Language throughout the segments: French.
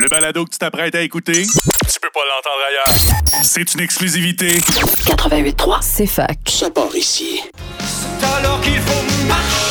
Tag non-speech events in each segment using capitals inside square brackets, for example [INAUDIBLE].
Le balado que tu t'apprêtes à écouter, tu peux pas l'entendre ailleurs. C'est une exclusivité. 88.3, C'est fac. Ça part ici. alors qu'il faut. Marcher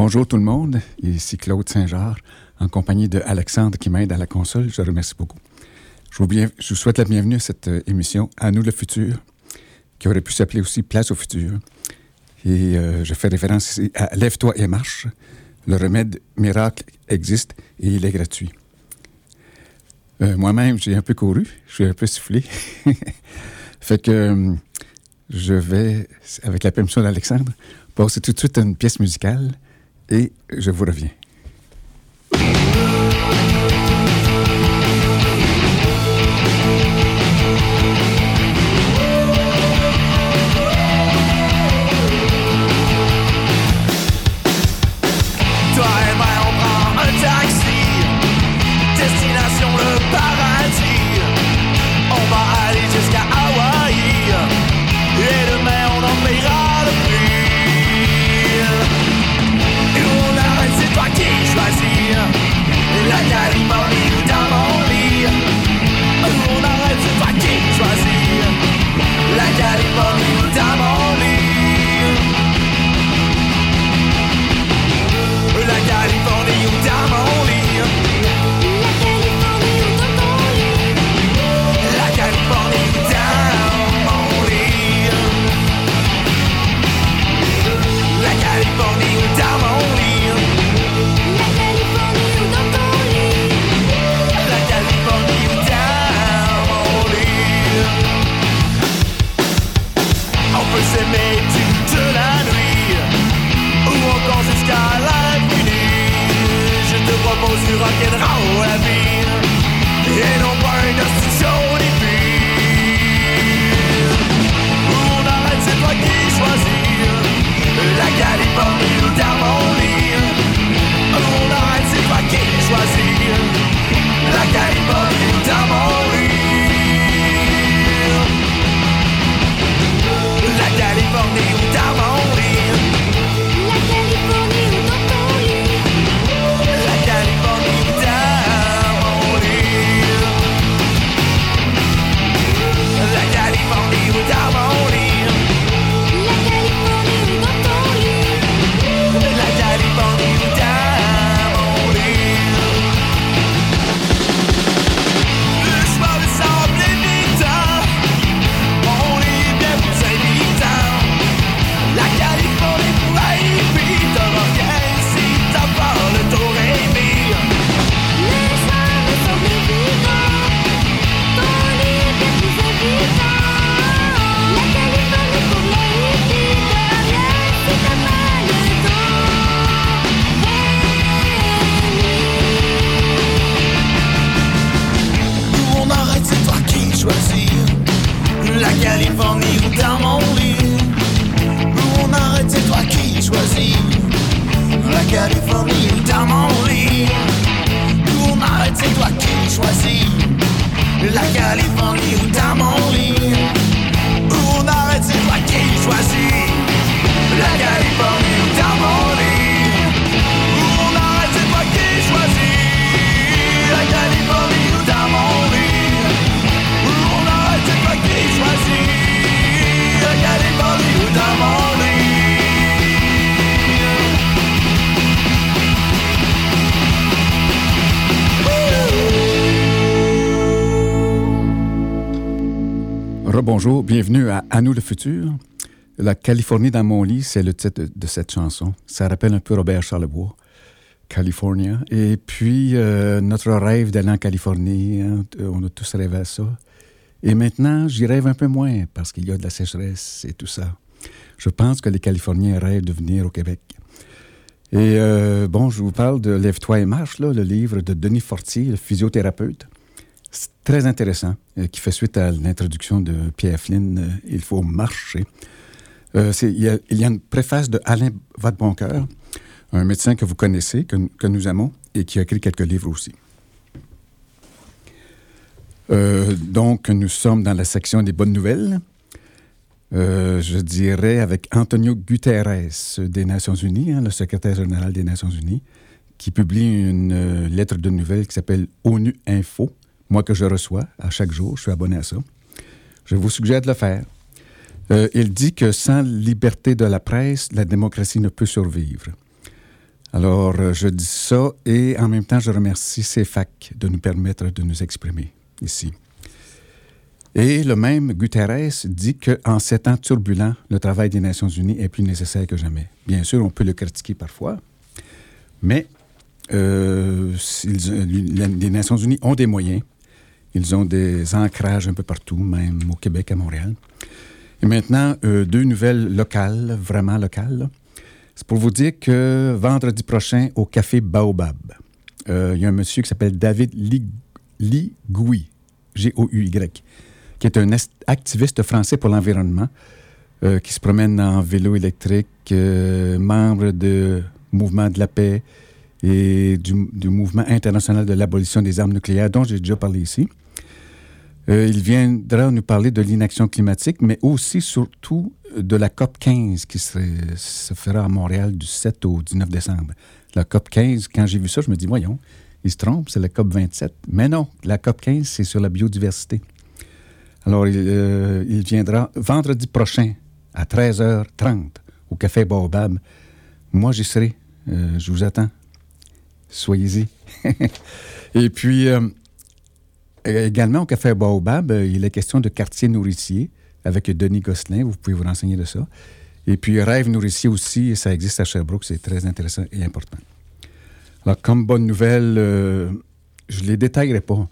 Bonjour tout le monde, ici Claude Saint-Georges, en compagnie de Alexandre qui m'aide à la console. Je remercie beaucoup. Je vous, souhaite la bienvenue à cette euh, émission À nous le futur, qui aurait pu s'appeler aussi Place au futur. Et euh, je fais référence ici à Lève-toi et marche. Le remède miracle existe et il est gratuit. Euh, Moi-même, j'ai un peu couru, je suis un peu soufflé. [LAUGHS] fait que je vais, avec la permission d'Alexandre, passer tout de suite à une pièce musicale et je vous reviens. Bienvenue à À nous le futur. La Californie dans mon lit, c'est le titre de, cette chanson. Ça rappelle un peu Robert Charlebois, California. Et puis, euh, notre rêve d'aller en Californie, hein, on a tous rêvé à ça. Et maintenant, j'y rêve un peu moins parce qu'il y a de la sécheresse et tout ça. Je pense que les Californiens rêvent de venir au Québec. Et euh, bon, je vous parle de Lève-toi et marche, le livre de Denis Fortier, le physiothérapeute. C'est très intéressant, euh, qui fait suite à l'introduction de Pierre Flynn, euh, Il faut marcher. Euh, il, y a, une préface de Alain Vadeboncoeur, un médecin que vous connaissez, que, nous aimons, et qui a écrit quelques livres aussi. Euh, donc, nous sommes dans la section des bonnes nouvelles. Je dirais avec Antonio Guterres des Nations Unies, hein, le secrétaire général des Nations Unies, qui publie une lettre de nouvelles qui s'appelle ONU Info, moi que je reçois à chaque jour, je suis abonné à ça. Je vous suggère de le faire. Euh, il dit que sans liberté de la presse, la démocratie ne peut survivre. Alors, euh, je dis ça et en même temps, je remercie CFAC de nous permettre de nous exprimer ici. Et le même Guterres dit qu'en ces temps turbulents, le travail des Nations Unies est plus nécessaire que jamais. Bien sûr, on peut le critiquer parfois, mais euh, les Nations Unies ont des moyens. Ils ont des ancrages un peu partout, même au Québec, à Montréal. Et maintenant, euh, deux nouvelles locales, vraiment locales. C'est pour vous dire que vendredi prochain, au Café Baobab, euh, il y a un monsieur qui s'appelle David Lig- Ligouy, G-O-U-Y, qui est un activiste français pour l'environnement, euh, qui se promène en vélo électrique, membre du Mouvement de la paix et du, Mouvement international de l'abolition des armes nucléaires, dont j'ai déjà parlé ici. Euh, il viendra nous parler de l'inaction climatique, mais aussi, surtout, de la COP 15 qui se fera à Montréal du 7 au 19 décembre. La COP 15, quand j'ai vu ça, je me dis, voyons, il se trompe, c'est la COP 27. Mais non, la COP 15, c'est sur la biodiversité. Alors, il, euh, viendra vendredi prochain à 13h30 au Café Baobab. Moi, j'y serai. Euh, je vous attends. Soyez-y. [LAUGHS] Et puis, euh, également au Café Baobab, euh, il est question de quartier nourricier avec Denis Gosselin. Vous pouvez vous renseigner de ça. Et puis, Rêve nourricier aussi, ça existe à Sherbrooke. C'est très intéressant et important. Alors, comme bonne nouvelle, euh, je ne les détaillerai pas,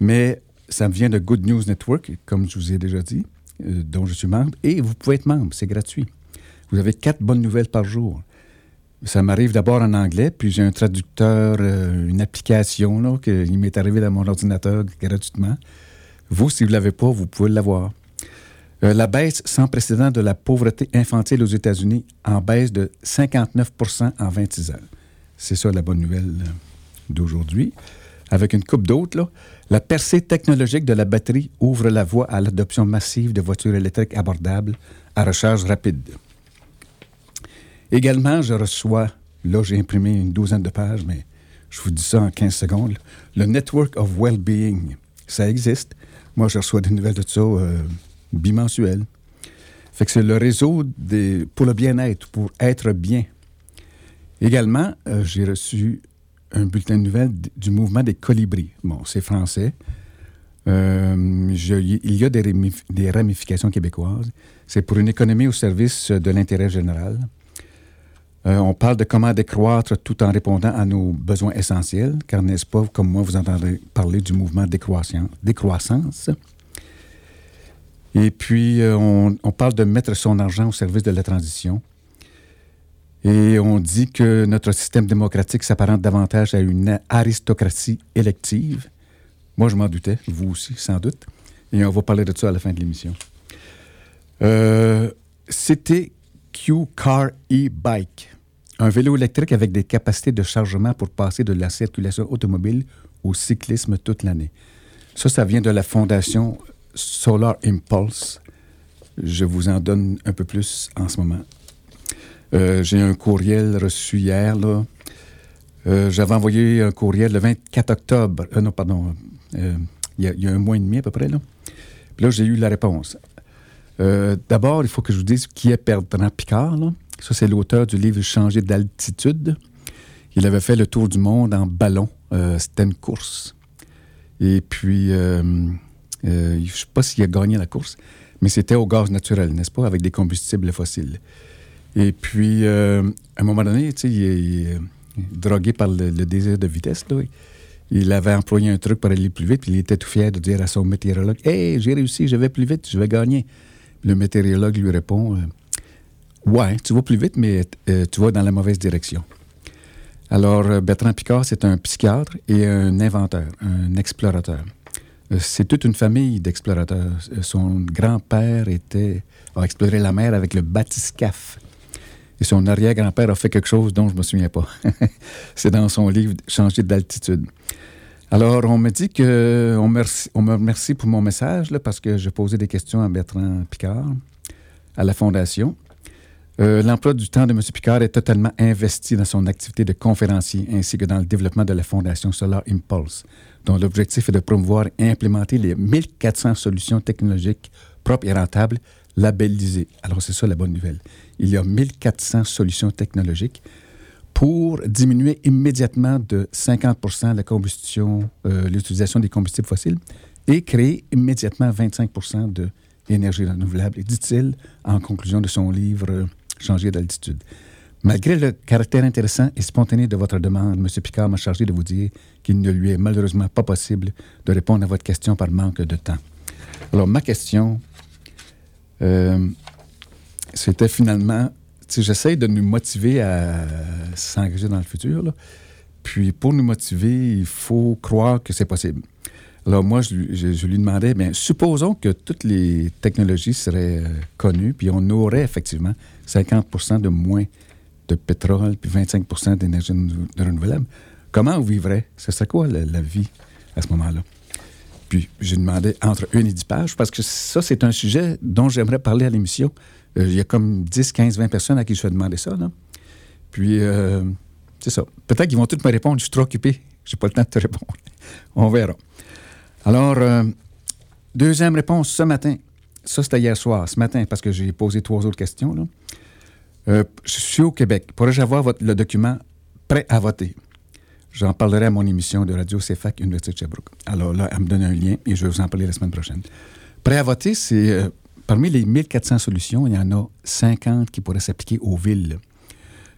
mais ça me vient de Good News Network, comme je vous ai déjà dit, dont je suis membre. Et vous pouvez être membre, c'est gratuit. Vous avez quatre bonnes nouvelles par jour. Ça m'arrive d'abord en anglais, puis j'ai un traducteur, euh, une application, là, que, il m'est arrivé dans mon ordinateur gratuitement. Vous, si vous ne l'avez pas, vous pouvez l'avoir. Euh, la baisse sans précédent de la pauvreté infantile aux États-Unis en baisse de 59% en 26 ans. C'est ça la bonne nouvelle euh, d'aujourd'hui. Avec une coupe d'autres, là, la percée technologique de la batterie ouvre la voie à l'adoption massive de voitures électriques abordables à recharge rapide. Également, je reçois, là j'ai imprimé une douzaine de pages, mais je vous dis ça en 15 secondes, le Network of Well-Being. Ça existe. Moi, je reçois des nouvelles de ça euh, bimensuelles. Fait que c'est le réseau des, pour le bien-être, pour être bien. Également, euh, j'ai reçu un bulletin de nouvelles du mouvement des colibris. Bon, c'est français. Euh, il y a des ramifications québécoises. C'est pour une économie au service de l'intérêt général. Euh, on parle de comment décroître tout en répondant à nos besoins essentiels, car n'est-ce pas, comme moi, vous entendez parler du mouvement décroissance? Et puis, euh, on, on parle de mettre son argent au service de la transition. Et on dit que notre système démocratique s'apparente davantage à une aristocratie élective. Moi, je m'en doutais, vous aussi, sans doute. Et on va parler de ça à la fin de l'émission. Euh, C'était Q Car e-Bike, un vélo électrique avec des capacités de chargement pour passer de la circulation automobile au cyclisme toute l'année. Ça, ça vient de la fondation Solar Impulse. Je vous en donne un peu plus en ce moment. Euh, J'ai un courriel reçu hier. Euh, J'avais envoyé un courriel le 24 octobre. Euh, non, pardon. Il y, a- un mois et demi à peu près. Là, j'ai eu la réponse. D'abord, il faut que je vous dise qui est Bertrand Picard. Ça, c'est l'auteur du livre Changer d'altitude. Il avait fait le tour du monde en ballon. Euh, C'était une course. Et puis, euh, euh, je ne sais pas s'il a gagné la course, mais c'était au gaz naturel, n'est-ce pas, avec des combustibles fossiles. Et puis, à un moment donné, il est, il drogué par le, le désir de vitesse. Là. Il avait employé un truc pour aller plus vite, puis il était tout fier de dire à son météorologue Hey, j'ai réussi, je vais plus vite, je vais gagner. Le météorologue lui répond Ouais, tu vas plus vite, mais euh, tu vas dans la mauvaise direction. Alors, euh, Bertrand Picard, c'est un psychiatre et un inventeur, un explorateur. Euh, C'est toute une famille d'explorateurs. Son grand-père a exploré la mer avec le bathyscaphe. Et son arrière-grand-père a fait quelque chose dont je ne me souviens pas. [LAUGHS] C'est dans son livre Changer d'altitude. Alors, on me dit que. On me remercie pour mon message, là, parce que j'ai posé des questions à Bertrand Picard, à la Fondation. Euh, L'emploi du temps de M. Picard est totalement investi dans son activité de conférencier ainsi que dans le développement de la Fondation Solar Impulse, dont l'objectif est de promouvoir et implémenter les 1400 solutions technologiques propres et rentables labellisées. Alors, c'est ça la bonne nouvelle. Il y a 1400 solutions technologiques pour diminuer immédiatement de 50 la combustion, euh, l'utilisation des combustibles fossiles et créer immédiatement 25% d'énergie renouvelable, dit-il en conclusion de son livre Changer d'altitude. Malgré le caractère intéressant et spontané de votre demande, M. Picard m'a chargé de vous dire qu'il ne lui est malheureusement pas possible de répondre à votre question par manque de temps. Alors, ma question, euh, c'était finalement, sais, j'essaie de nous motiver à s'engager dans le futur. Puis pour nous motiver, il faut croire que c'est possible. Alors moi, je, lui- demandais, supposons que toutes les technologies seraient euh, connues, puis on aurait effectivement 50% de moins de pétrole, puis 25% d'énergie renou- renouvelable. Comment on vivrait? Ce serait quoi la, la vie à ce moment-là? Puis j'ai demandé entre une et dix pages, parce que ça, c'est un sujet dont j'aimerais parler à l'émission. Euh, il y a comme 10, 15, 20 personnes à qui je vais demander ça. Là. Puis, euh, c'est ça. Peut-être qu'ils vont tous me répondre, je suis trop occupé, j'ai pas le temps de te répondre. On verra. Alors, euh, deuxième réponse ce matin. Ça, c'était hier soir. Ce matin, parce que j'ai posé trois autres questions. Là. Euh, je suis au Québec. Pourrais-je avoir le document prêt à voter? J'en parlerai à mon émission de Radio CFAC Université de Sherbrooke. Alors là, elle me donne un lien et je vais vous en parler la semaine prochaine. Prêt à voter, c'est euh, parmi les 1400 solutions, il y en a 50 qui pourraient s'appliquer aux villes.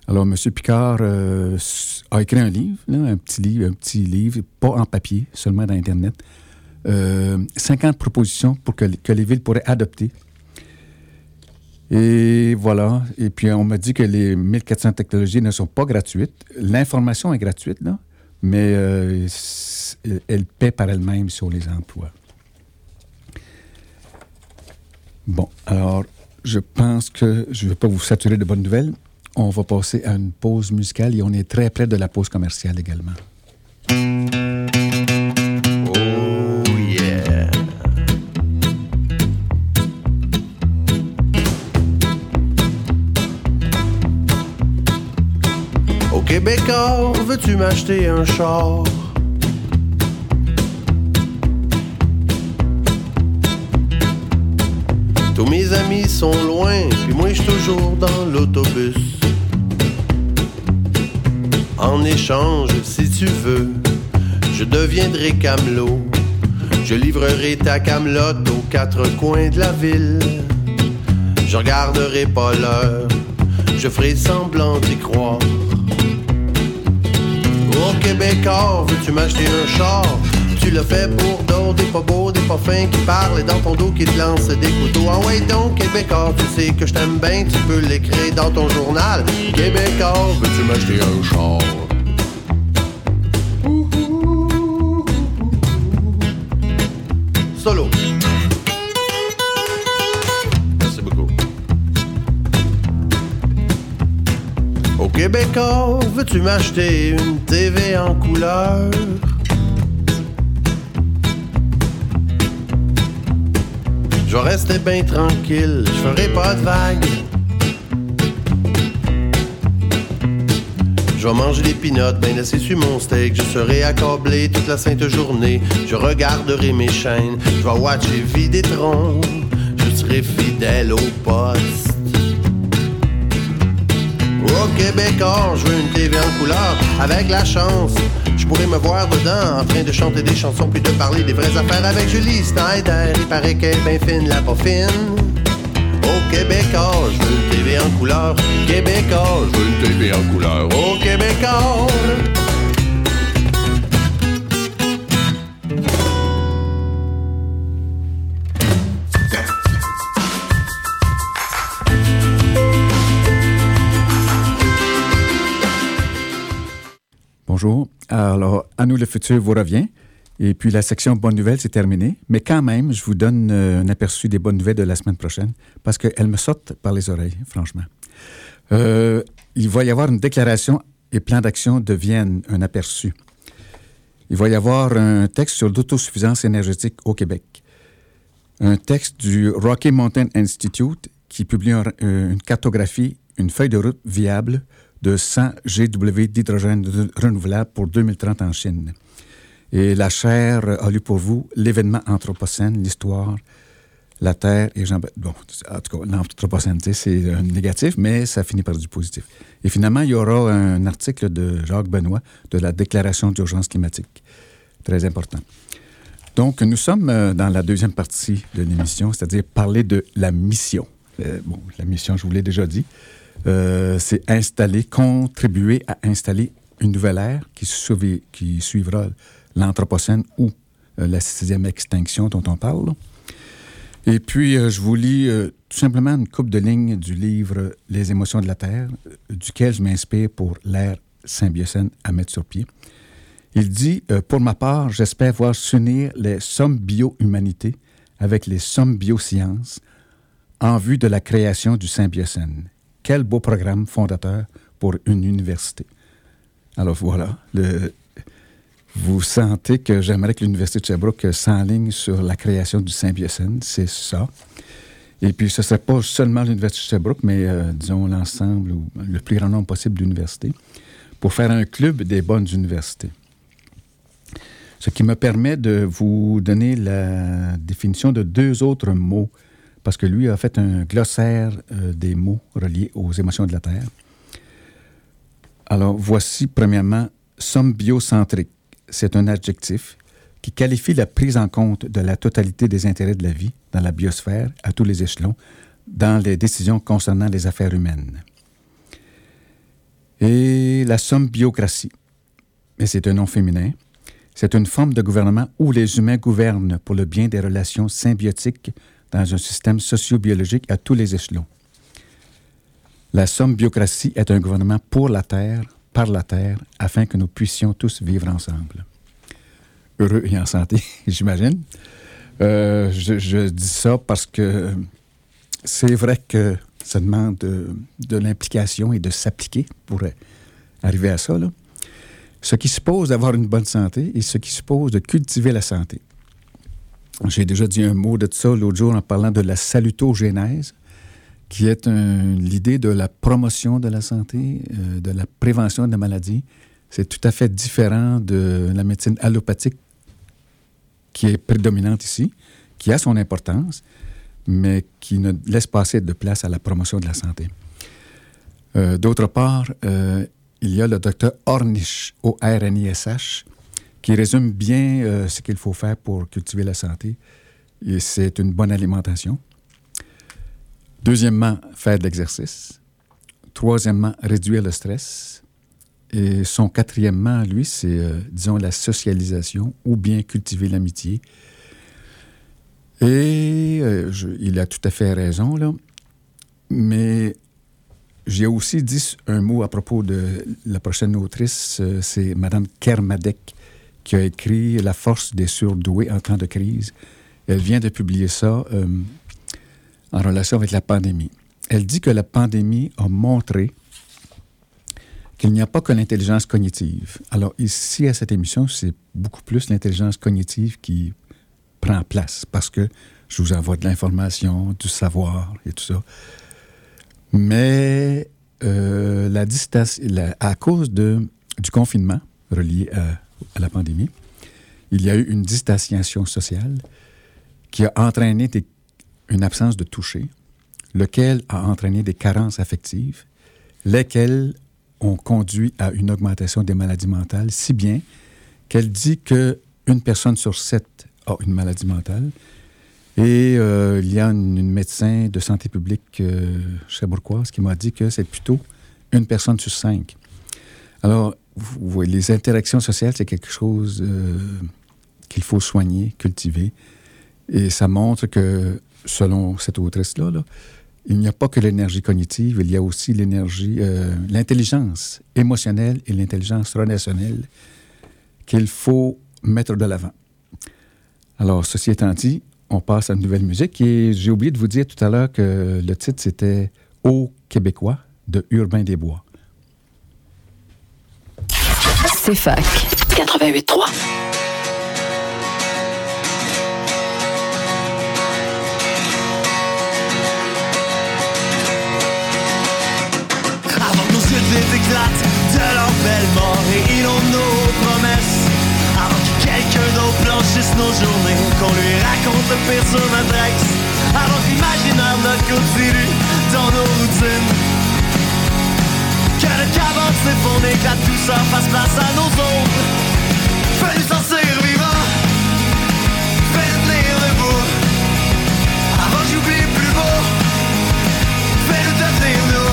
Alors, M. Picard euh, a écrit un livre, un petit livre, un petit livre, pas en papier, seulement dans Internet. Euh, 50 propositions pour que les villes pourraient adopter. Et voilà. Et puis, on m'a dit que les 1400 technologies ne sont pas gratuites. L'information est gratuite, là, mais euh, elle paie par elle-même sur les emplois. Bon, alors, je pense que je ne vais pas vous saturer de bonnes nouvelles. On va passer à une pause musicale et on est très près de la pause commerciale également. Québécois, veux-tu m'acheter un char? Tous mes amis sont loin, puis moi je toujours dans l'autobus. En échange, si tu veux, je deviendrai camelot. Je livrerai ta camelote aux quatre coins de la ville. Je regarderai pas l'heure, je ferai semblant d'y croire. Au Québécois, veux-tu m'acheter un char? Tu le fais pour d'autres, des pas beaux, des pas fins qui parlent et dans ton dos qui te lancent des couteaux. Ah ouais donc, Québécois, tu sais que je t'aime bien, tu peux l'écrire dans ton journal. Québécois, veux-tu m'acheter un char? Solo. Québécois, veux-tu m'acheter une TV en couleur? Je vais rester bien tranquille, je ferai pas de vagues. Je vais manger des pinottes bien assis sur mon steak. Je serai accablé toute la sainte journée. Je regarderai mes chaînes. Je vais watcher Vidétron. Je serai fidèle au poste. Au Québec, or, je veux une TV en couleur. Avec la chance, je pourrais me voir dedans. En train de chanter des chansons puis de parler des vraies affaires avec Julie Snyder. Il paraît qu'elle est bien fine, la pas fine. Au Québécois, je veux une TV en couleur. Québécois, je veux une TV en couleur. Au Québécois. Bonjour. Alors, à nous le futur vous revient. Et puis la section bonnes nouvelles, c'est terminé. Mais quand même, je vous donne euh, un aperçu des bonnes nouvelles de la semaine prochaine parce qu'elles me sortent par les oreilles, franchement. Euh, il va y avoir une déclaration et plan d'action de Vienne, un aperçu. Il va y avoir un texte sur l'autosuffisance énergétique au Québec. Un texte du Rocky Mountain Institute qui publie une cartographie, une feuille de route viable de 100 GW d'hydrogène renouvelable pour 2030 en Chine. Et la chaire a lu pour vous l'événement anthropocène, l'histoire, la Terre et Jean... Bon, en tout cas, l'anthropocène, c'est un négatif, mais ça finit par du positif. Et finalement, il y aura un article de Jacques Benoît de la Déclaration d'urgence climatique. Très important. Donc, nous sommes euh, dans la deuxième partie de l'émission, c'est-à-dire parler de la mission. Euh, bon, la mission, je vous l'ai déjà dit. Euh, c'est installer, contribuer à installer une nouvelle ère qui, suivra l'Anthropocène ou euh, la sixième extinction dont on parle. Et puis, euh, je vous lis tout simplement une coupe de lignes du livre Les émotions de la Terre, duquel je m'inspire pour l'ère symbiocène à mettre sur pied. Il dit Pour ma part, j'espère voir s'unir les sommes bio-humanités avec les sommes biosciences en vue de la création du symbiocène. Quel beau programme fondateur pour une université. Alors voilà, vous sentez que j'aimerais que l'Université de Sherbrooke s'enligne sur la création du symbiocène, c'est ça. Et puis, ce ne serait pas seulement l'Université de Sherbrooke, mais euh, disons l'ensemble ou le plus grand nombre possible d'universités, pour faire un club des bonnes universités. Ce qui me permet de vous donner la définition de deux autres mots parce que lui a fait un glossaire euh, des mots reliés aux émotions de la Terre. Alors, voici premièrement somme biocentrique. C'est un adjectif qui qualifie la prise en compte de la totalité des intérêts de la vie dans la biosphère à tous les échelons, dans les décisions concernant les affaires humaines. Et la somme biocratie. Mais c'est un nom féminin. C'est une forme de gouvernement où les humains gouvernent pour le bien des relations symbiotiques dans un système socio-biologique à tous les échelons. La somme biocratie est un gouvernement pour la Terre, par la Terre, afin que nous puissions tous vivre ensemble. Heureux et en santé, [LAUGHS] j'imagine. Euh, je, dis ça parce que c'est vrai que ça demande de, l'implication et de s'appliquer pour arriver à ça. Ce qui suppose d'avoir une bonne santé et ce qui suppose de cultiver la santé. J'ai déjà dit un mot de ça l'autre jour en parlant de la salutogénèse, qui est l'idée de la promotion de la santé, euh, de la prévention de la maladie. C'est tout à fait différent de la médecine allopathique qui est prédominante ici, qui a son importance, mais qui ne laisse pas assez de place à la promotion de la santé. Euh, d'autre part, euh, il y a le docteur Ornish, O-R-N-I-S-H, qui résume bien euh, ce qu'il faut faire pour cultiver la santé. Et c'est une bonne alimentation. Deuxièmement, faire de l'exercice. Troisièmement, réduire le stress. Et son quatrièmement, lui, c'est, euh, disons, la socialisation ou bien cultiver l'amitié. Et euh, il a tout à fait raison, là. Mais j'ai aussi dit un mot à propos de la prochaine autrice, c'est Mme Kermadec, qui a écrit La force des surdoués en temps de crise. Elle vient de publier ça euh, en relation avec la pandémie. Elle dit que la pandémie a montré qu'il n'y a pas que l'intelligence cognitive. Alors ici, à cette émission, c'est beaucoup plus l'intelligence cognitive qui prend place parce que je vous envoie de l'information, du savoir et tout ça. Mais euh, la à cause de, du confinement relié à à la pandémie, il y a eu une distanciation sociale qui a entraîné une absence de toucher, lequel a entraîné des carences affectives, lesquelles ont conduit à une augmentation des maladies mentales, si bien qu'elle dit qu'une personne sur sept a une maladie mentale. Et euh, il y a une, médecin de santé publique euh, cherbourgoise qui m'a dit que c'est plutôt une personne sur cinq. Alors, les interactions sociales, c'est quelque chose euh, qu'il faut soigner, cultiver. Et ça montre que, selon cette autrice-là, il n'y a pas que l'énergie cognitive, il y a aussi l'énergie, euh, l'intelligence émotionnelle et l'intelligence relationnelle qu'il faut mettre de l'avant. Alors, ceci étant dit, on passe à une nouvelle musique et j'ai oublié de vous dire tout à l'heure que le titre c'était Au Québécois de Urbain des Bois. CFAC 88.3. Avant que nos yeux éclatent de leur belle mort et inondent nos promesses. Avant que quelqu'un d'autre blanchisse nos journées, qu'on lui raconte le pire sur notre ex. Avant que l'imaginaire ne continue dans nos routines. Le cabane s'effondre et que la douceur fasse place à nos ombres. Fais-nous sortir vivants. Fais-nous tenir debout. Avant j'oublie plus beau. Fais-nous devenir nous.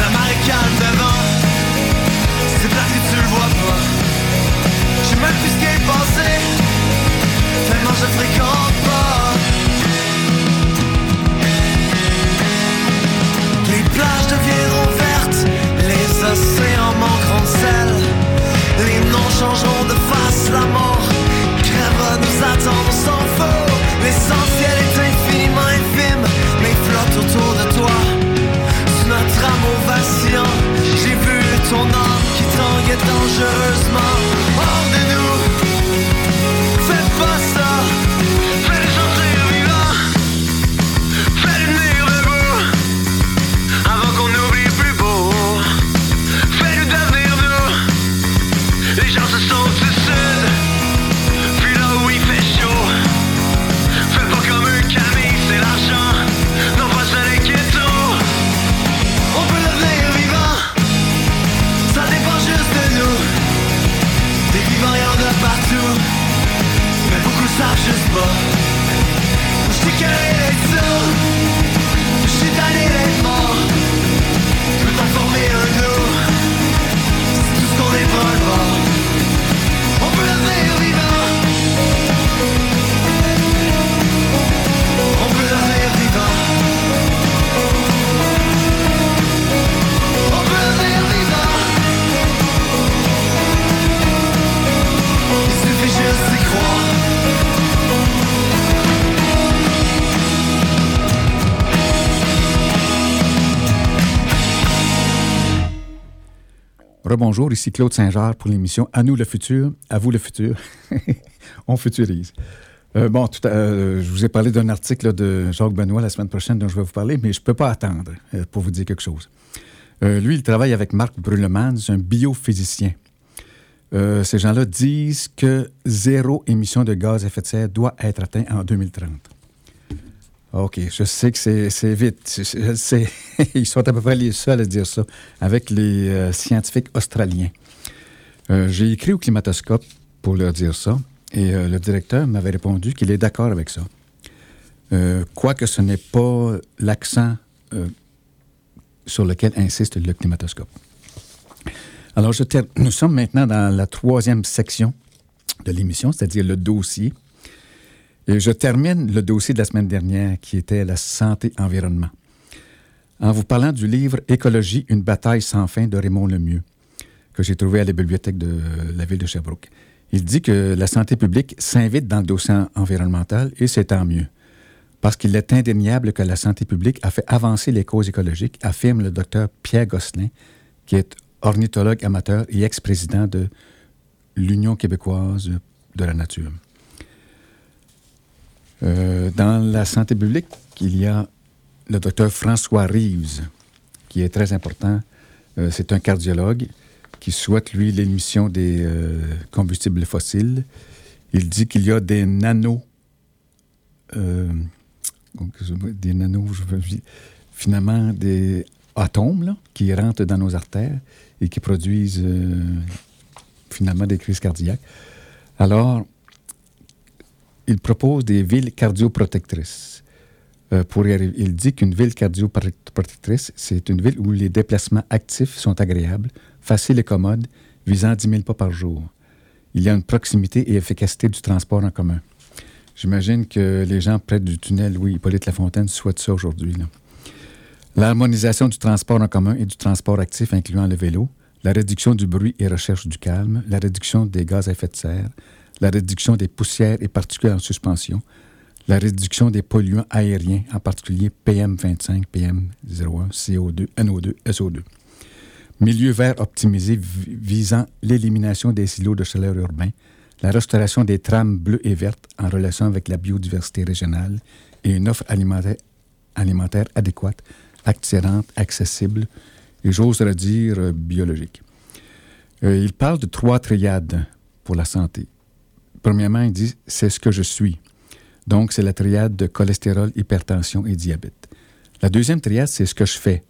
La marée calme devant C'est plat que tu le vois pas Je sais même plus ce qui Tellement je fréquente pas Les plages deviendront océans manqueront de sel. Les noms changeront de face La mort crèvera nous attendre sans feu. L'essentiel est infiniment infime Mais flotte autour de toi. Sous notre amour vacillant J'ai vu ton âme qui tangue dangereusement. Hors de nous Rebonjour, ici Claude Saint-Georges pour l'émission À nous le futur, à vous le futur. [LAUGHS] On futurise. Euh, bon, tout à- euh, je vous ai parlé d'un article de Jacques Benoît la semaine prochaine dont je vais vous parler, mais je ne peux pas attendre euh, pour vous dire quelque chose. Lui, il travaille avec Marc Brulleman, c'est un biophysicien. Ces gens-là disent que zéro émission de gaz à effet de serre doit être atteint en 2030. OK, je sais que c'est vite. [LAUGHS] Ils sont à peu près les seuls à dire ça, avec les euh, scientifiques australiens. Euh, J'ai écrit au climatoscope pour leur dire ça, et euh, le directeur m'avait répondu qu'il est d'accord avec ça. Quoique ce n'est pas l'accent sur lequel insiste le climatoscope. Alors, nous sommes maintenant dans la troisième section de l'émission, c'est-à-dire le dossier. Et je termine le dossier de la semaine dernière qui était la santé-environnement. En vous parlant du livre Écologie, une bataille sans fin de Raymond Lemieux, que j'ai trouvé à la bibliothèque de la ville de Sherbrooke. Il dit que la santé publique s'invite dans le dossier environnemental et c'est tant mieux. Parce qu'il est indéniable que la santé publique a fait avancer les causes écologiques, affirme le docteur Pierre Gosselin, qui est ornithologue amateur et ex-président de l'Union québécoise de la nature. Euh, dans la santé publique, il y a le docteur François Reeves, qui est très important. Euh, c'est un cardiologue qui souhaite, lui, l'émission des euh, combustibles fossiles. Il dit qu'il y a des nanos, euh, des nanos, je veux dire, finalement, des atomes là, qui rentrent dans nos artères et qui produisent finalement des crises cardiaques. Alors, il propose des villes cardioprotectrices. Euh, pour y arriver. Il dit qu'une ville cardioprotectrice, c'est une ville où les déplacements actifs sont agréables, faciles et commodes, visant 10 000 pas par jour. Il y a une proximité et efficacité du transport en commun. J'imagine que les gens près du tunnel, oui, Hippolyte Lafontaine souhaitent ça aujourd'hui. L'harmonisation du transport en commun et du transport actif, incluant le vélo, la réduction du bruit et recherche du calme, la réduction des gaz à effet de serre, la réduction des poussières et particules en suspension, la réduction des polluants aériens, en particulier PM25, PM01, CO2, NO2, SO2. Milieu vert optimisé vi- visant l'élimination des silos de chaleur urbains, la restauration des trames bleues et vertes en relation avec la biodiversité régionale et une offre alimentaire, adéquate, attirante, accessible et j'ose le dire euh, biologique. Euh, il parle de trois triades pour la santé. Premièrement, il dit c'est ce que je suis. Donc, c'est la triade de cholestérol, hypertension et diabète. La deuxième triade, c'est ce que je fais.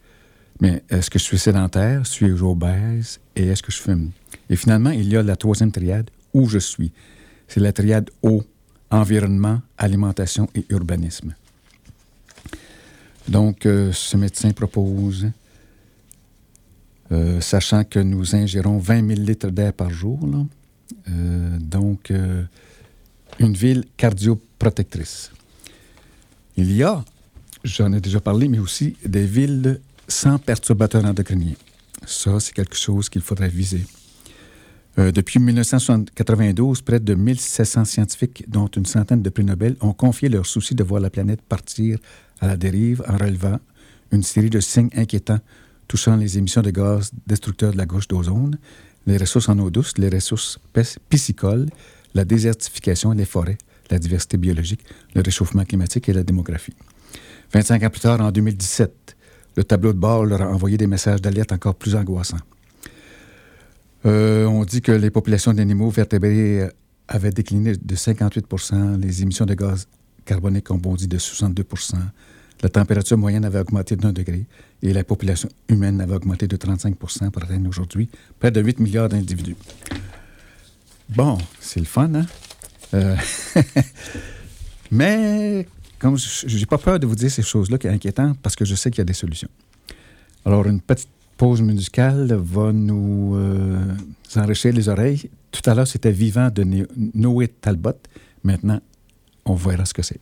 Mais est-ce que je suis sédentaire, suis-je obèse et est-ce que je fume? Et finalement, il y a la troisième triade, où je suis. C'est la triade eau, environnement, alimentation et urbanisme. Donc, euh, ce médecin propose, euh, sachant que nous ingérons 20 000 litres d'air par jour, donc euh, une ville cardioprotectrice. Il y a, j'en ai déjà parlé, mais aussi des villes sans perturbateurs endocriniens. Ça, c'est quelque chose qu'il faudrait viser. Euh, depuis 1992, près de 1700 scientifiques, dont une centaine de prix Nobel, ont confié leur souci de voir la planète partir à la dérive en relevant une série de signes inquiétants touchant les émissions de gaz destructeurs de la gauche d'ozone, les ressources en eau douce, les ressources pis- piscicoles, la désertification, les forêts, la diversité biologique, le réchauffement climatique et la démographie. 25 ans plus tard, en 2017, le tableau de bord leur a envoyé des messages d'alerte encore plus angoissants. Euh, on dit que les populations d'animaux vertébrés euh, avaient décliné de 58% les émissions de gaz carbonique ont bondi de 62 la température moyenne avait augmenté d'un degré et la population humaine avait augmenté de 35% pour atteindre aujourd'hui près de 8 milliards d'individus. Bon, c'est le fun, hein? Euh, [LAUGHS] Mais, comme je n'ai pas peur de vous dire ces choses-là qui sont inquiétantes parce que je sais qu'il y a des solutions. Alors, une petite pause musicale va nous euh, enrichir les oreilles. Tout à l'heure, c'était Vivant de Noé Talbot. Maintenant, on verra ce que c'est.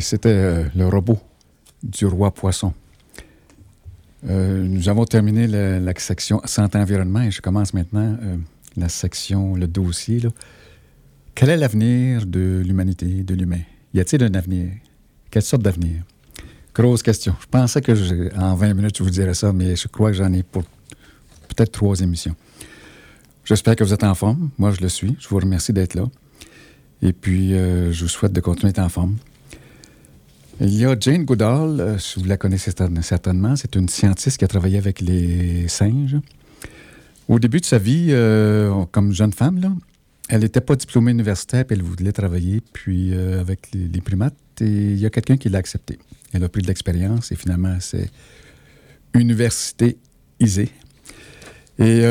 C'était euh, le robot du roi poisson. Euh, nous avons terminé la, section santé environnement et je commence maintenant euh, la section, le dossier. Quel est l'avenir de l'humanité, de l'humain? Y a-t-il un avenir? Quelle sorte d'avenir? Grosse question. Je pensais que en 20 minutes, je vous dirais ça, mais je crois que j'en ai pour peut-être trois émissions. J'espère que vous êtes en forme. Moi, je le suis. Je vous remercie d'être là. Et puis, je vous souhaite de continuer à être en forme. Il y a Jane Goodall, euh, vous la connaissez certain- certainement, c'est une scientiste qui a travaillé avec les singes. Au début de sa vie, euh, comme jeune femme, elle n'était pas diplômée universitaire, puis elle voulait travailler puis, euh, avec les, primates. Et il y a quelqu'un qui l'a accepté. Elle a pris de l'expérience et finalement, c'est université-isée. Et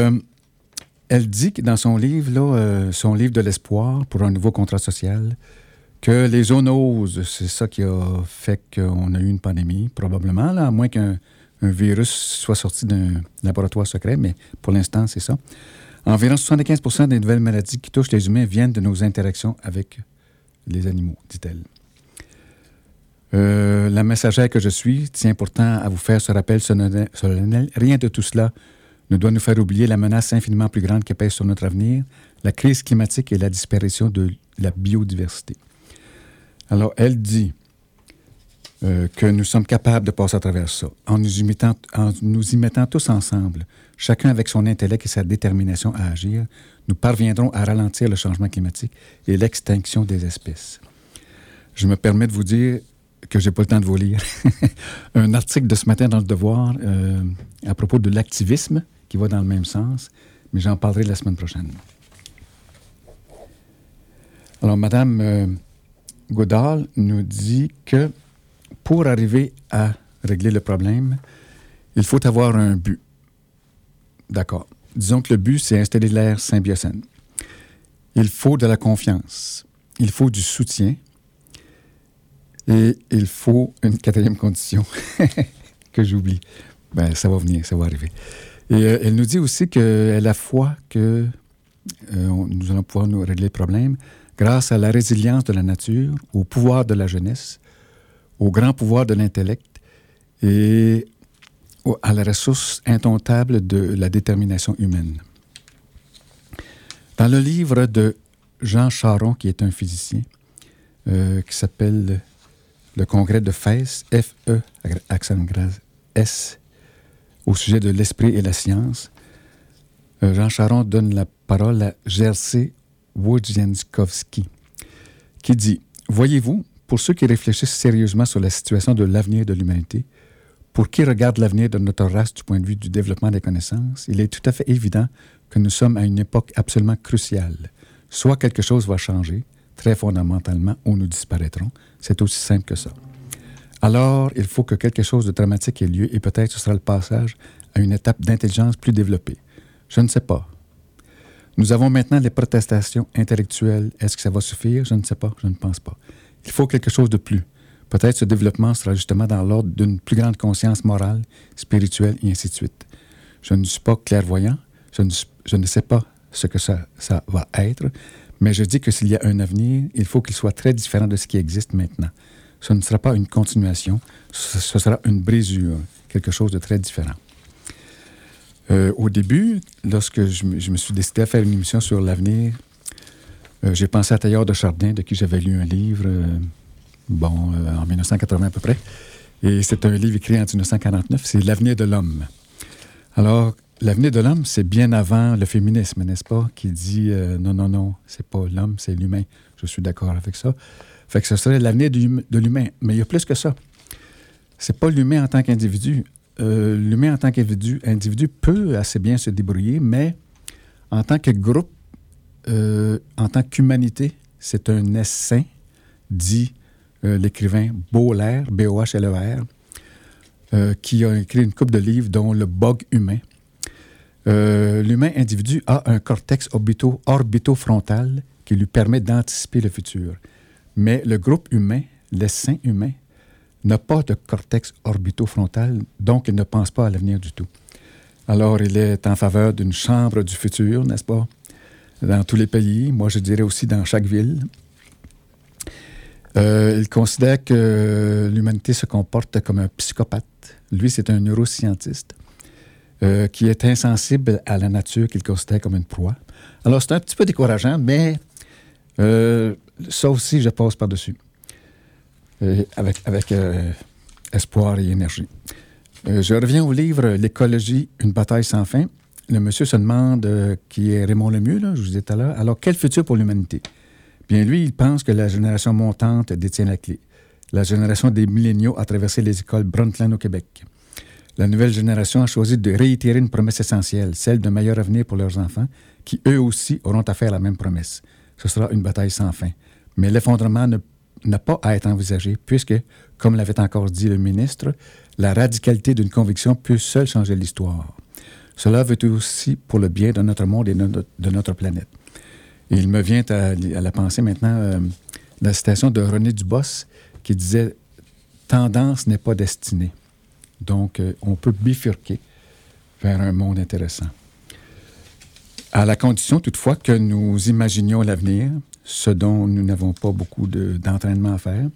elle dit que dans son livre, là, son livre de l'espoir pour un nouveau contrat social, que les zoonoses, c'est ça qui a fait qu'on a eu une pandémie, probablement, là, à moins qu'un un virus soit sorti d'un laboratoire secret, mais pour l'instant, c'est ça. Environ 75% des nouvelles maladies qui touchent les humains viennent de nos interactions avec les animaux, dit-elle. Euh, la messagère que je suis tient pourtant à vous faire ce rappel solennel. Rien de tout cela ne doit nous faire oublier la menace infiniment plus grande qui pèse sur notre avenir, la crise climatique et la disparition de la biodiversité. Alors, elle dit euh, que nous sommes capables de passer à travers ça, en nous, y mettant, en nous y mettant tous ensemble, chacun avec son intellect et sa détermination à agir, nous parviendrons à ralentir le changement climatique et l'extinction des espèces. Je me permets de vous dire que j'ai pas le temps de vous lire [LAUGHS] un article de ce matin dans le Devoir euh, à propos de l'activisme qui va dans le même sens, mais j'en parlerai la semaine prochaine. Alors, Madame euh, Goodall nous dit que pour arriver à régler le problème, il faut avoir un but. D'accord. Disons que le but, c'est installer l'ère symbiocène. Il faut de la confiance. Il faut du soutien. Et il faut une quatrième condition [LAUGHS] que j'oublie. Ben, ça va venir, ça va arriver. Et euh, elle nous dit aussi qu'elle a foi que euh, nous allons pouvoir nous régler le problème grâce à la résilience de la nature, au pouvoir de la jeunesse, au grand pouvoir de l'intellect et à la ressource indomptable de la détermination humaine. Dans le livre de Jean Charon, qui est un physicien, euh, qui s'appelle Le Congrès de Fès, F-E, accent S, au sujet de l'esprit et la science, euh, Jean Charon donne la parole à Jerzy Wojciechowski, qui dit Voyez-vous, pour ceux qui réfléchissent sérieusement sur la situation de l'avenir de l'humanité, pour qui regarde l'avenir de notre race du point de vue du développement des connaissances, il est tout à fait évident que nous sommes à une époque absolument cruciale. Soit quelque chose va changer, très fondamentalement, ou nous disparaîtrons. C'est aussi simple que ça. Alors, il faut que quelque chose de dramatique ait lieu et peut-être ce sera le passage à une étape d'intelligence plus développée. Je ne sais pas. Nous avons maintenant les protestations intellectuelles. Est-ce que ça va suffire? Je ne sais pas. Je ne pense pas. Il faut quelque chose de plus. Peut-être ce développement sera justement dans l'ordre d'une plus grande conscience morale, spirituelle et ainsi de suite. Je ne suis pas clairvoyant. Je ne, sais pas ce que ça, va être. Mais je dis que s'il y a un avenir, il faut qu'il soit très différent de ce qui existe maintenant. Ce ne sera pas une continuation, ce sera une brisure, quelque chose de très différent. Euh, au début, lorsque je, me- suis décidé à faire une émission sur l'avenir, euh, j'ai pensé à Taillard de Chardin, de qui j'avais lu un livre, euh, bon, en 1980 à peu près. Et c'est un livre écrit en 1949, c'est L'avenir de l'homme. Alors, l'avenir de l'homme, c'est bien avant le féminisme, n'est-ce pas, qui dit non, non, non, c'est pas l'homme, c'est l'humain. Je suis d'accord avec ça. Fait que ce serait l'avenir de l'humain. Mais il y a plus que ça. C'est pas l'humain en tant qu'individu. Euh, l'humain en tant qu'individu individu peut assez bien se débrouiller, mais en tant que groupe, euh, en tant qu'humanité, c'est un essaim, dit euh, l'écrivain B-O-H-L-E-R, euh, qui a écrit une couple de livres, dont Le bug humain. L'humain individu a un cortex orbito, orbitofrontal qui lui permet d'anticiper le futur. Mais le groupe humain, l'essaim humain, n'a pas de cortex orbitofrontal, donc il ne pense pas à l'avenir du tout. Alors, il est en faveur d'une chambre du futur, n'est-ce pas, dans tous les pays, moi je dirais aussi dans chaque ville. Euh, il considère que l'humanité se comporte comme un psychopathe. Lui, c'est un neuroscientiste euh, qui est insensible à la nature qu'il considère comme une proie. Alors, c'est un petit peu décourageant, mais euh, ça aussi, je passe par-dessus. Euh, avec euh, espoir et énergie. Euh, je reviens au livre L'écologie, une bataille sans fin. Le monsieur se demande, qui est Raymond Lemieux, là, je vous disais tout à l'heure, alors quel futur pour l'humanité? Bien, lui, il pense que la génération montante détient la clé. La génération des milléniaux a traversé les écoles Brundtland au Québec. La nouvelle génération a choisi de réitérer une promesse essentielle, celle d'un meilleur avenir pour leurs enfants, qui eux aussi auront à faire la même promesse. Ce sera une bataille sans fin. Mais l'effondrement ne- n'a pas à être envisagé, puisque, comme l'avait encore dit le ministre, la radicalité d'une conviction peut seule changer l'histoire. Cela veut aussi pour le bien de notre monde et de notre, planète. Il me vient à, à la pensée maintenant euh, la citation de René Dubos qui disait Tendance n'est pas destinée. Donc, euh, on peut bifurquer vers un monde intéressant. À la condition toutefois que nous imaginions l'avenir, ce dont nous n'avons pas beaucoup de- d'entraînement à faire.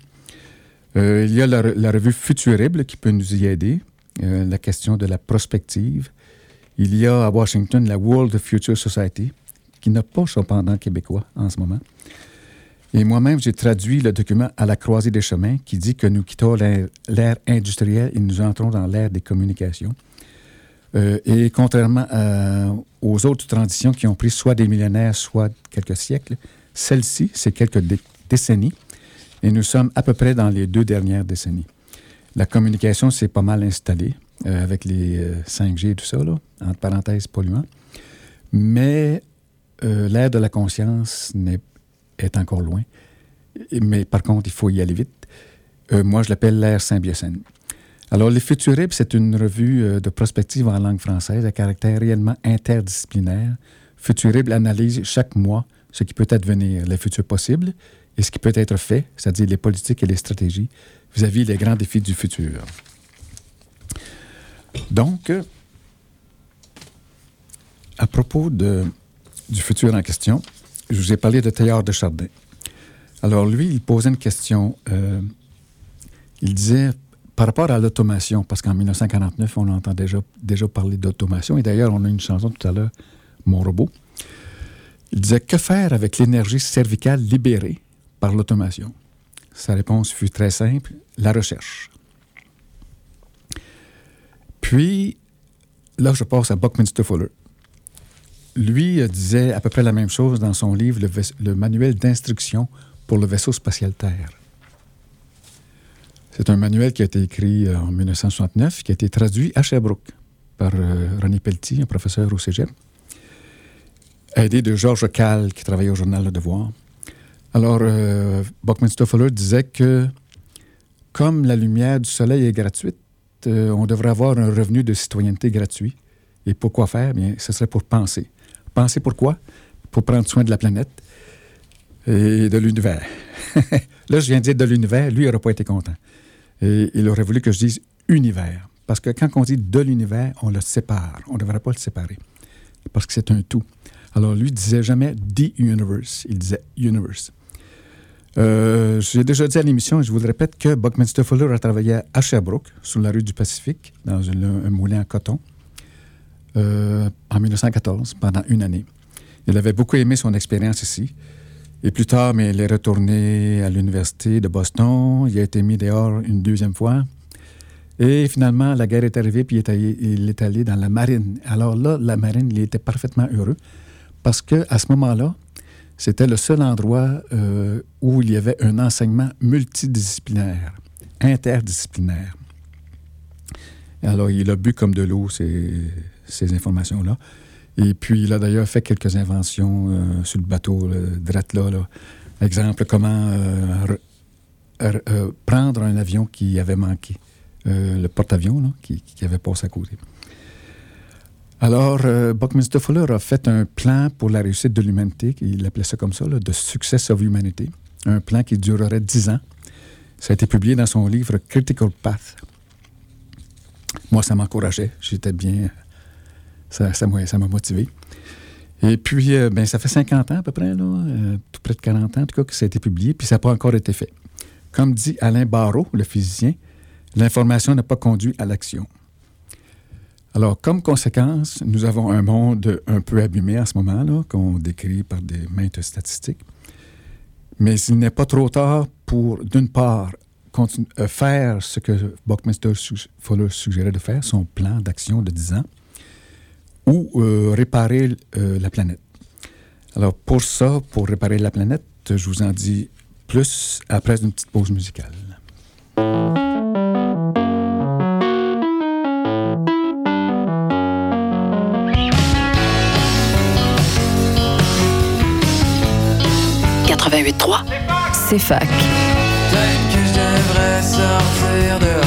Euh, il y a la, re- la revue Futurible qui peut nous y aider, euh, la question de la prospective. Il y a à Washington la World Future Society, qui n'a pas son pendant québécois en ce moment. Et moi-même, j'ai traduit le document À la croisée des chemins qui dit que nous quittons l'ère industrielle et nous entrons dans l'ère des communications. Euh, et contrairement aux autres transitions qui ont pris soit des millénaires, soit quelques siècles, celle-ci, c'est quelques dé- décennies. Et nous sommes à peu près dans les deux dernières décennies. La communication s'est pas mal installée euh, avec les euh, 5G et tout ça, là, entre parenthèses polluants. Mais euh, l'ère de la conscience n'est- est encore loin. Mais par contre, il faut y aller vite. Euh, moi, je l'appelle l'ère symbiocène. Alors, Les Futuribles, c'est une revue euh, de prospective en langue française à caractère réellement interdisciplinaire. Futurible analyse chaque mois ce qui peut advenir, les futurs possibles et ce qui peut être fait, c'est-à-dire les politiques et les stratégies vis-à-vis des grands défis du futur. Donc, à propos du futur en question, je vous ai parlé de Théard de Chardin. Alors, lui, il posait une question. euh, il disait, par rapport à l'automation, parce qu'en 1949, on entend déjà, déjà parler d'automation, et d'ailleurs, on a une chanson tout à l'heure, Mon robot. Il disait, que faire avec l'énergie cervicale libérée par l'automation? Sa réponse fut très simple, la recherche. Puis, là, je passe à Buckminster Fuller. Lui euh, disait à peu près la même chose dans son livre, le, manuel d'instruction pour le vaisseau spatial Terre. C'est un manuel qui a été écrit euh, en 1969, qui a été traduit à Sherbrooke par euh, René Pelletier, un professeur au cégep, aidé de Georges Cal, qui travaillait au journal Le Devoir. Alors, euh, Buckminster disait que comme la lumière du soleil est gratuite, euh, on devrait avoir un revenu de citoyenneté gratuit. Et pourquoi faire? Bien, ce serait pour penser. Penser pourquoi? Pour prendre soin de la planète et de l'univers. [LAUGHS] Là, je viens de dire de l'univers, lui, il n'aurait pas été content. Et il aurait voulu que je dise univers. Parce que quand on dit de l'univers, on le sépare. On ne devrait pas le séparer. Parce que c'est un tout. Alors, lui disait jamais the universe. Il disait universe. Euh, J'ai déjà dit à l'émission, et je vous le répète, que Buckminster Fuller a travaillé à Sherbrooke, sur la rue du Pacifique, dans un moulin en coton, euh, en 1914, pendant une année. Il avait beaucoup aimé son expérience ici. Et plus tard, mais il est retourné à l'université de Boston. Il a été mis dehors une deuxième fois. Et finalement, la guerre est arrivée, puis il est allé dans la marine. Alors là, la marine, il était parfaitement heureux parce que à ce moment-là, c'était le seul endroit euh, où il y avait un enseignement multidisciplinaire, interdisciplinaire. Alors, il a bu comme de l'eau ces, informations-là. Et puis, il a d'ailleurs fait quelques inventions euh, sur le bateau, le Dratla. Là. Exemple, comment euh, re- re- prendre un avion qui avait manqué, le porte-avions qui, qui avait passé à côté. Alors, euh, Buckminster Fuller a fait un plan pour la réussite de l'humanité, il appelait ça comme ça, là, de Success of Humanity, un plan qui durerait dix ans. Ça a été publié dans son livre Critical Path. Moi, ça m'encourageait. J'étais bien. Ça ça m'a motivé. Et puis, euh, ben, ça fait 50 ans à peu près, là, euh, tout près de 40 ans, en tout cas, que ça a été publié, puis ça n'a pas encore été fait. Comme dit Alain Barrault, le physicien, l'information n'a pas conduit à l'action. Alors, comme conséquence, nous avons un monde un peu abîmé à ce moment-là, qu'on décrit par des maintes statistiques. Mais il n'est pas trop tard pour, d'une part, euh, faire ce que Buckminster Fuller suggérait de faire, son plan d'action de 10 ans, ou euh, réparer euh, la planète. Alors, pour ça, pour réparer la planète, je vous en dis plus après une petite pause musicale. 88.3, c'est fac. Peut-être que je devrais sortir dehors,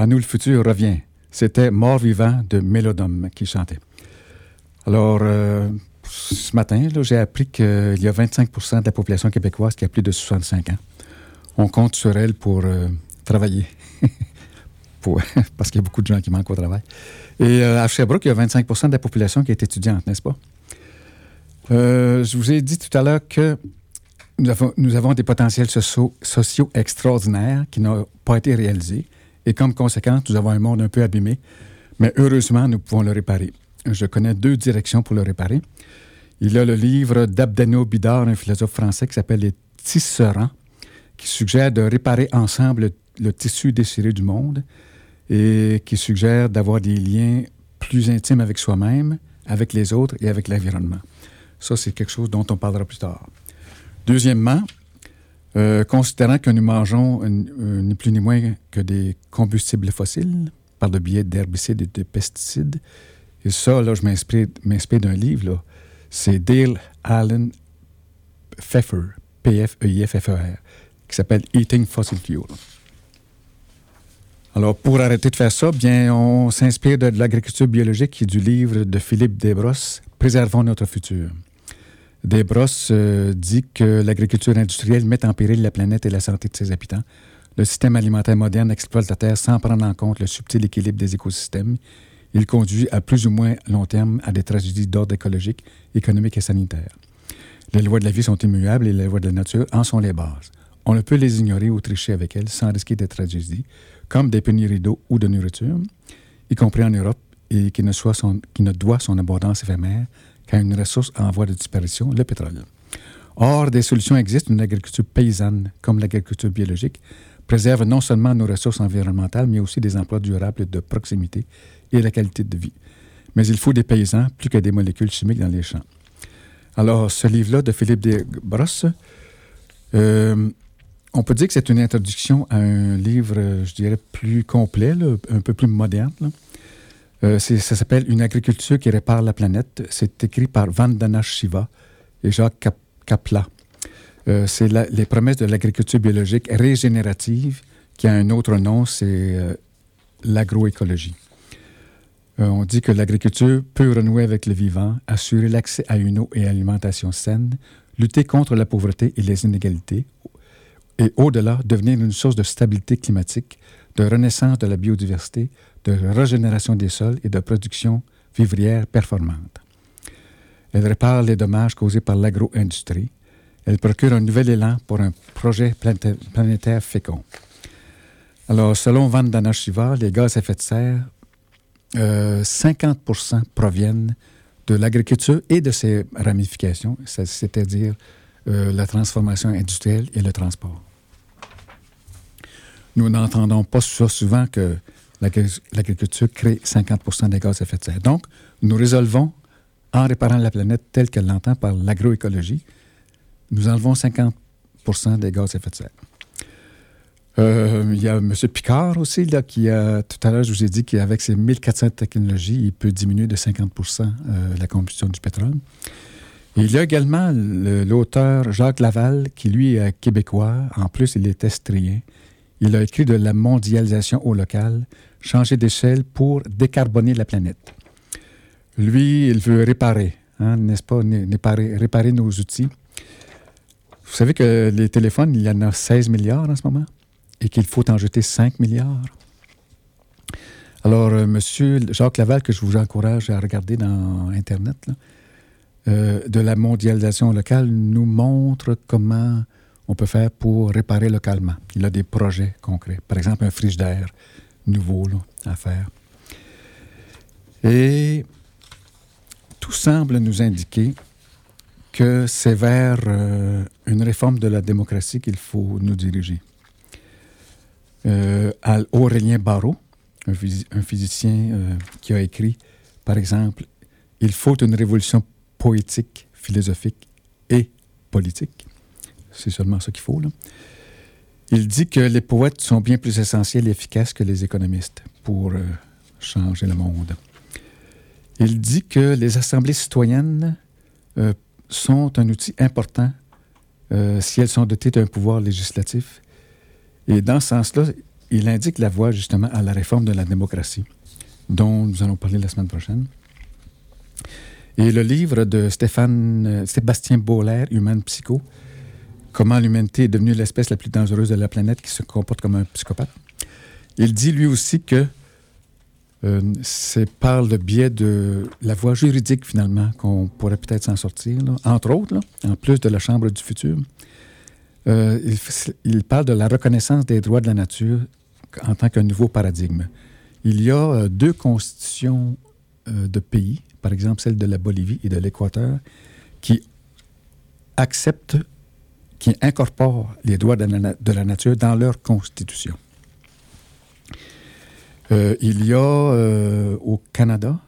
à nous le futur revient. C'était Mort vivant de Mélodome qui chantait. Alors, euh, ce matin, j'ai appris qu'il y a 25% de la population québécoise qui a plus de 65 ans. On compte sur elle pour euh, travailler. [LAUGHS] [LAUGHS] Parce qu'il y a beaucoup de gens qui manquent au travail. Et euh, à Sherbrooke, il y a 25% de la population qui est étudiante, n'est-ce pas? Je vous ai dit tout à l'heure que nous avons, des potentiels sociaux extraordinaires qui n'ont pas été réalisés. Et comme conséquence, nous avons un monde un peu abîmé. Mais heureusement, nous pouvons le réparer. Je connais deux directions pour le réparer. Il y a le livre d'Abdano Bidar, un philosophe français qui s'appelle Les Tisserands, qui suggère de réparer ensemble le, tissu déchiré du monde et qui suggère d'avoir des liens plus intimes avec soi-même, avec les autres et avec l'environnement. Ça, c'est quelque chose dont on parlera plus tard. Deuxièmement, euh, considérant que nous mangeons euh, ni plus ni moins que des combustibles fossiles par le biais d'herbicides et de pesticides, et ça, là, je m'inspire m'inspire d'un livre, là. c'est Dale Allen Pfeffer, P-F-E-I-F-F-E-R, qui s'appelle Eating Fossil Fuel. Alors, pour arrêter de faire ça, bien, on s'inspire de, de l'agriculture biologique et du livre de Philippe Desbrosses, préservons notre futur. Desbrosses euh, dit que l'agriculture industrielle met en péril la planète et la santé de ses habitants. Le système alimentaire moderne exploite la Terre sans prendre en compte le subtil équilibre des écosystèmes. Il conduit à plus ou moins long terme à des tragédies d'ordre écologique, économique et sanitaire. Les lois de la vie sont immuables et les lois de la nature en sont les bases. On ne peut les ignorer ou tricher avec elles sans risquer des tragédies, comme des pénuries d'eau ou de nourriture, y compris en Europe, et qui ne, doit son abondance éphémère qu'à une ressource en voie de disparition, le pétrole. Or, des solutions existent. Une agriculture paysanne, comme l'agriculture biologique, préserve non seulement nos ressources environnementales, mais aussi des emplois durables de proximité et la qualité de vie. Mais il faut des paysans plus que des molécules chimiques dans les champs. Alors, ce livre-là de Philippe Desbrosses, euh, on peut dire que c'est une introduction à un livre, je dirais, plus complet, un peu plus moderne. Euh, ça s'appelle Une agriculture qui répare la planète. C'est écrit par Vandana Shiva et Jacques Kapla. Euh, c'est les promesses de l'agriculture biologique régénérative qui a un autre nom, c'est l'agroécologie. Euh, on dit que l'agriculture peut renouer avec le vivant, assurer l'accès à une eau et alimentation saine, lutter contre la pauvreté et les inégalités, et au-delà, devenir une source de stabilité climatique, de renaissance de la biodiversité, de régénération des sols et de production vivrière performante. Elle répare les dommages causés par l'agro-industrie. Elle procure un nouvel élan pour un projet planétaire fécond. Alors, selon Vandana Shiva, les gaz à effet de serre 50% euh, proviennent de l'agriculture et de ses ramifications, c'est-à-dire euh, la transformation industrielle et le transport. Nous n'entendons pas souvent que l'agriculture crée 50% des gaz à effet de serre. Donc, nous résolvons, en réparant la planète telle qu'elle l'entend par l'agroécologie, nous enlevons 50% des gaz à effet de serre. Euh, il y a M. Picard aussi, là, qui a, tout à l'heure, je vous ai dit qu'avec ses 1400 technologies, il peut diminuer de 50% euh, la combustion du pétrole. il y a également l'auteur Jacques Laval, qui lui est québécois. En plus, il est estrien. Il a écrit de la mondialisation au local, changer d'échelle pour décarboner la planète. Lui, il veut réparer, hein, n'est-ce pas, réparer, nos outils. Vous savez que les téléphones, il y en a 16 milliards en ce moment et qu'il faut en jeter 5 milliards. Alors, euh, Monsieur Jacques Laval, que je vous encourage à regarder dans Internet, euh, de la mondialisation locale, nous montre comment on peut faire pour réparer localement. Il a des projets concrets. Par exemple, un frigidaire nouveau à faire. Et tout semble nous indiquer que c'est vers euh, une réforme de la démocratie qu'il faut nous diriger euh, Aurélien Barrault, un, physicien euh, qui a écrit, par exemple, Il faut une révolution poétique, philosophique et politique. C'est seulement ce qu'il faut. Là. Il dit que les poètes sont bien plus essentiels et efficaces que les économistes pour euh, changer le monde. Il dit que les assemblées citoyennes euh, sont un outil important si elles sont dotées d'un pouvoir législatif et dans ce sens-là, il indique la voie justement à la réforme de la démocratie, dont nous allons parler la semaine prochaine. Et le livre de Stéphane, euh, Sébastien Boller, Human Psycho, Comment l'humanité est devenue l'espèce la plus dangereuse de la planète qui se comporte comme un psychopathe. Il dit lui aussi que euh, c'est par le biais de la voie juridique, finalement, qu'on pourrait peut-être s'en sortir, entre autres, en plus de la Chambre du futur. Euh, il, parle de la reconnaissance des droits de la nature en tant qu'un nouveau paradigme. Il y a euh, deux constitutions de pays, par exemple celle de la Bolivie et de l'Équateur, qui acceptent, qui incorporent les droits de la, nature dans leur constitution. il y a au Canada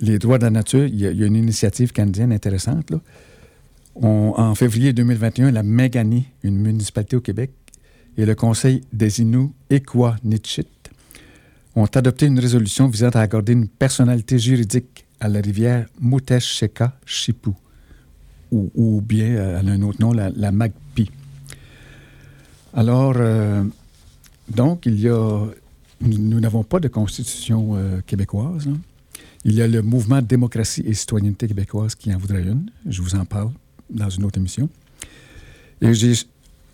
les droits de la nature, il y a, une initiative canadienne intéressante, en février 2021, la Megani, une municipalité au Québec, et le Conseil des Inuits Equanichit ont adopté une résolution visant à accorder une personnalité juridique à la rivière Mutesheka Ou, bien, euh, elle a un autre nom, la, Magpi. Alors, euh, donc, il y a. Nous n'avons pas de constitution euh, québécoise. Hein. Il y a le mouvement Démocratie et Citoyenneté québécoise qui en voudrait une. Je vous en parle dans une autre émission. Et j'ai,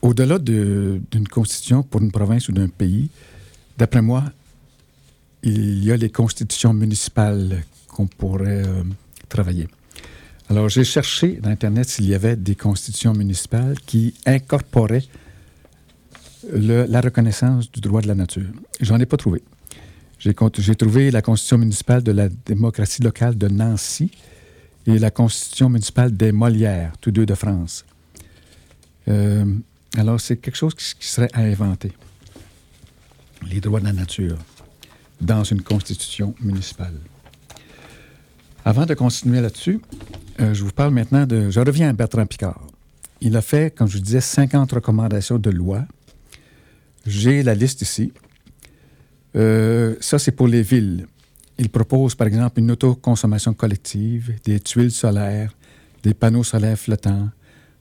au-delà de- d'une constitution pour une province ou d'un pays, d'après moi, il y a les constitutions municipales qu'on pourrait travailler. Alors, j'ai cherché dans Internet s'il y avait des constitutions municipales qui incorporaient la reconnaissance du droit de la nature. J'en ai pas trouvé. J'ai trouvé la constitution municipale de la démocratie locale de Nancy et la constitution municipale des Molières, tous deux de France. Euh, alors, c'est quelque chose qui serait à inventer. Les droits de la nature dans une constitution municipale. Avant de continuer là-dessus, euh, je vous parle maintenant de... Je reviens à Bertrand Picard. Il a fait, comme je disais, 50 recommandations de loi. J'ai la liste ici. Euh, ça, c'est pour les villes. Il propose, par exemple, une autoconsommation collective, des tuiles solaires, des panneaux solaires flottants,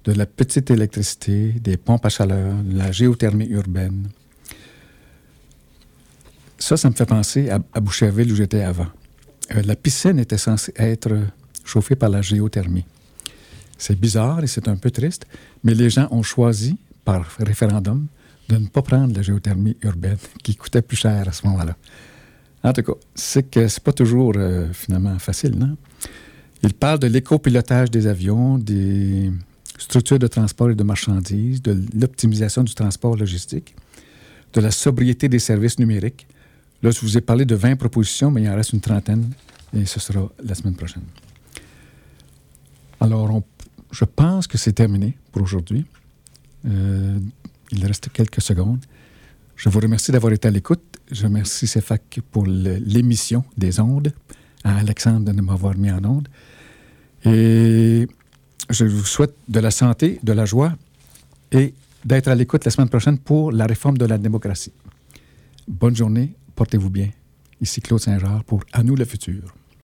de la petite électricité, des pompes à chaleur, de la géothermie urbaine. Ça, ça me fait penser à, à Boucherville où j'étais avant. Euh, la piscine était censée être chauffée par la géothermie. C'est bizarre et c'est un peu triste, mais les gens ont choisi, par référendum, de ne pas prendre la géothermie urbaine, qui coûtait plus cher à ce moment-là. En tout cas, c'est que c'est pas toujours euh, finalement facile, non? Il parle de l'éco-pilotage des avions, des structures de transport et de marchandises, de l'optimisation du transport logistique, de la sobriété des services numériques. Là, je vous ai parlé de 20 propositions, mais il en reste une trentaine et ce sera la semaine prochaine. Alors, je pense que c'est terminé pour aujourd'hui. Euh, il reste quelques secondes. Je vous remercie d'avoir été à l'écoute. Je remercie CEFAC pour l'émission des ondes, à Alexandre de m'avoir mis en ondes. Et je vous souhaite de la santé, de la joie et d'être à l'écoute la semaine prochaine pour la réforme de la démocratie. Bonne journée, portez-vous bien. Ici Claude Saint-Jean pour À nous le futur.